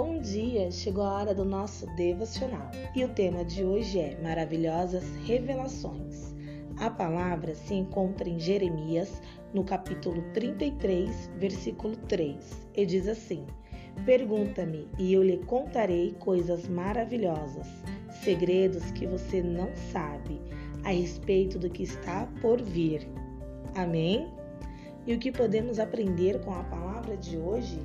Bom dia! Chegou a hora do nosso devocional e o tema de hoje é Maravilhosas Revelações. A palavra se encontra em Jeremias, no capítulo 33, versículo 3, e diz assim: Pergunta-me e eu lhe contarei coisas maravilhosas, segredos que você não sabe a respeito do que está por vir. Amém? E o que podemos aprender com a palavra de hoje?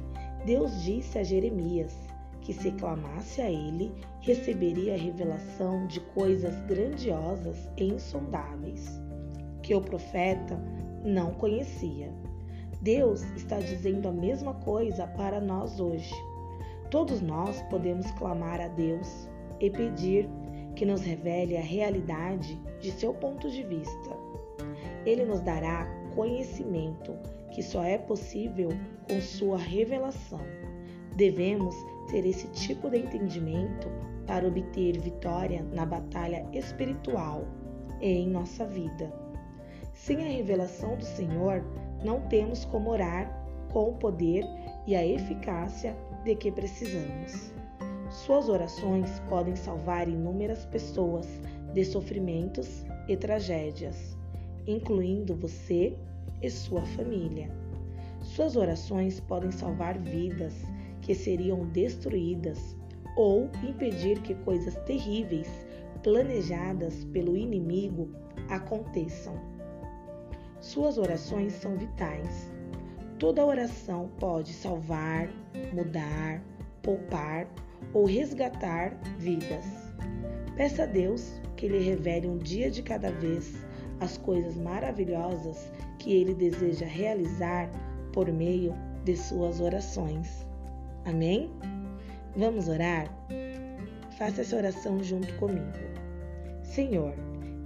Deus disse a Jeremias que se clamasse a ele, receberia a revelação de coisas grandiosas e insondáveis, que o profeta não conhecia. Deus está dizendo a mesma coisa para nós hoje. Todos nós podemos clamar a Deus e pedir que nos revele a realidade de seu ponto de vista. Ele nos dará conhecimento que só é possível com sua revelação. Devemos ter esse tipo de entendimento para obter vitória na batalha espiritual e em nossa vida. Sem a revelação do Senhor, não temos como orar com o poder e a eficácia de que precisamos. Suas orações podem salvar inúmeras pessoas de sofrimentos e tragédias, incluindo você e sua família. Suas orações podem salvar vidas que seriam destruídas ou impedir que coisas terríveis planejadas pelo inimigo aconteçam. Suas orações são vitais. Toda oração pode salvar, mudar, poupar ou resgatar vidas. Peça a Deus que lhe revele um dia de cada vez as coisas maravilhosas que ele deseja realizar por meio de suas orações. Amém? Vamos orar? Faça essa oração junto comigo. Senhor,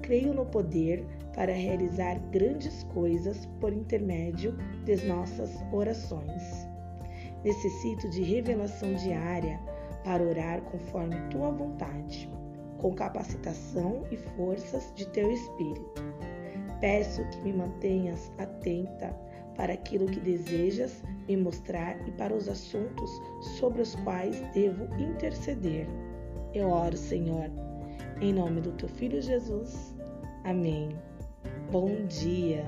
creio no poder para realizar grandes coisas por intermédio das nossas orações. Necessito de revelação diária para orar conforme tua vontade, com capacitação e forças de teu espírito. Peço que me mantenhas atenta para aquilo que desejas me mostrar e para os assuntos sobre os quais devo interceder. Eu oro, Senhor, em nome do teu filho Jesus. Amém. Bom dia.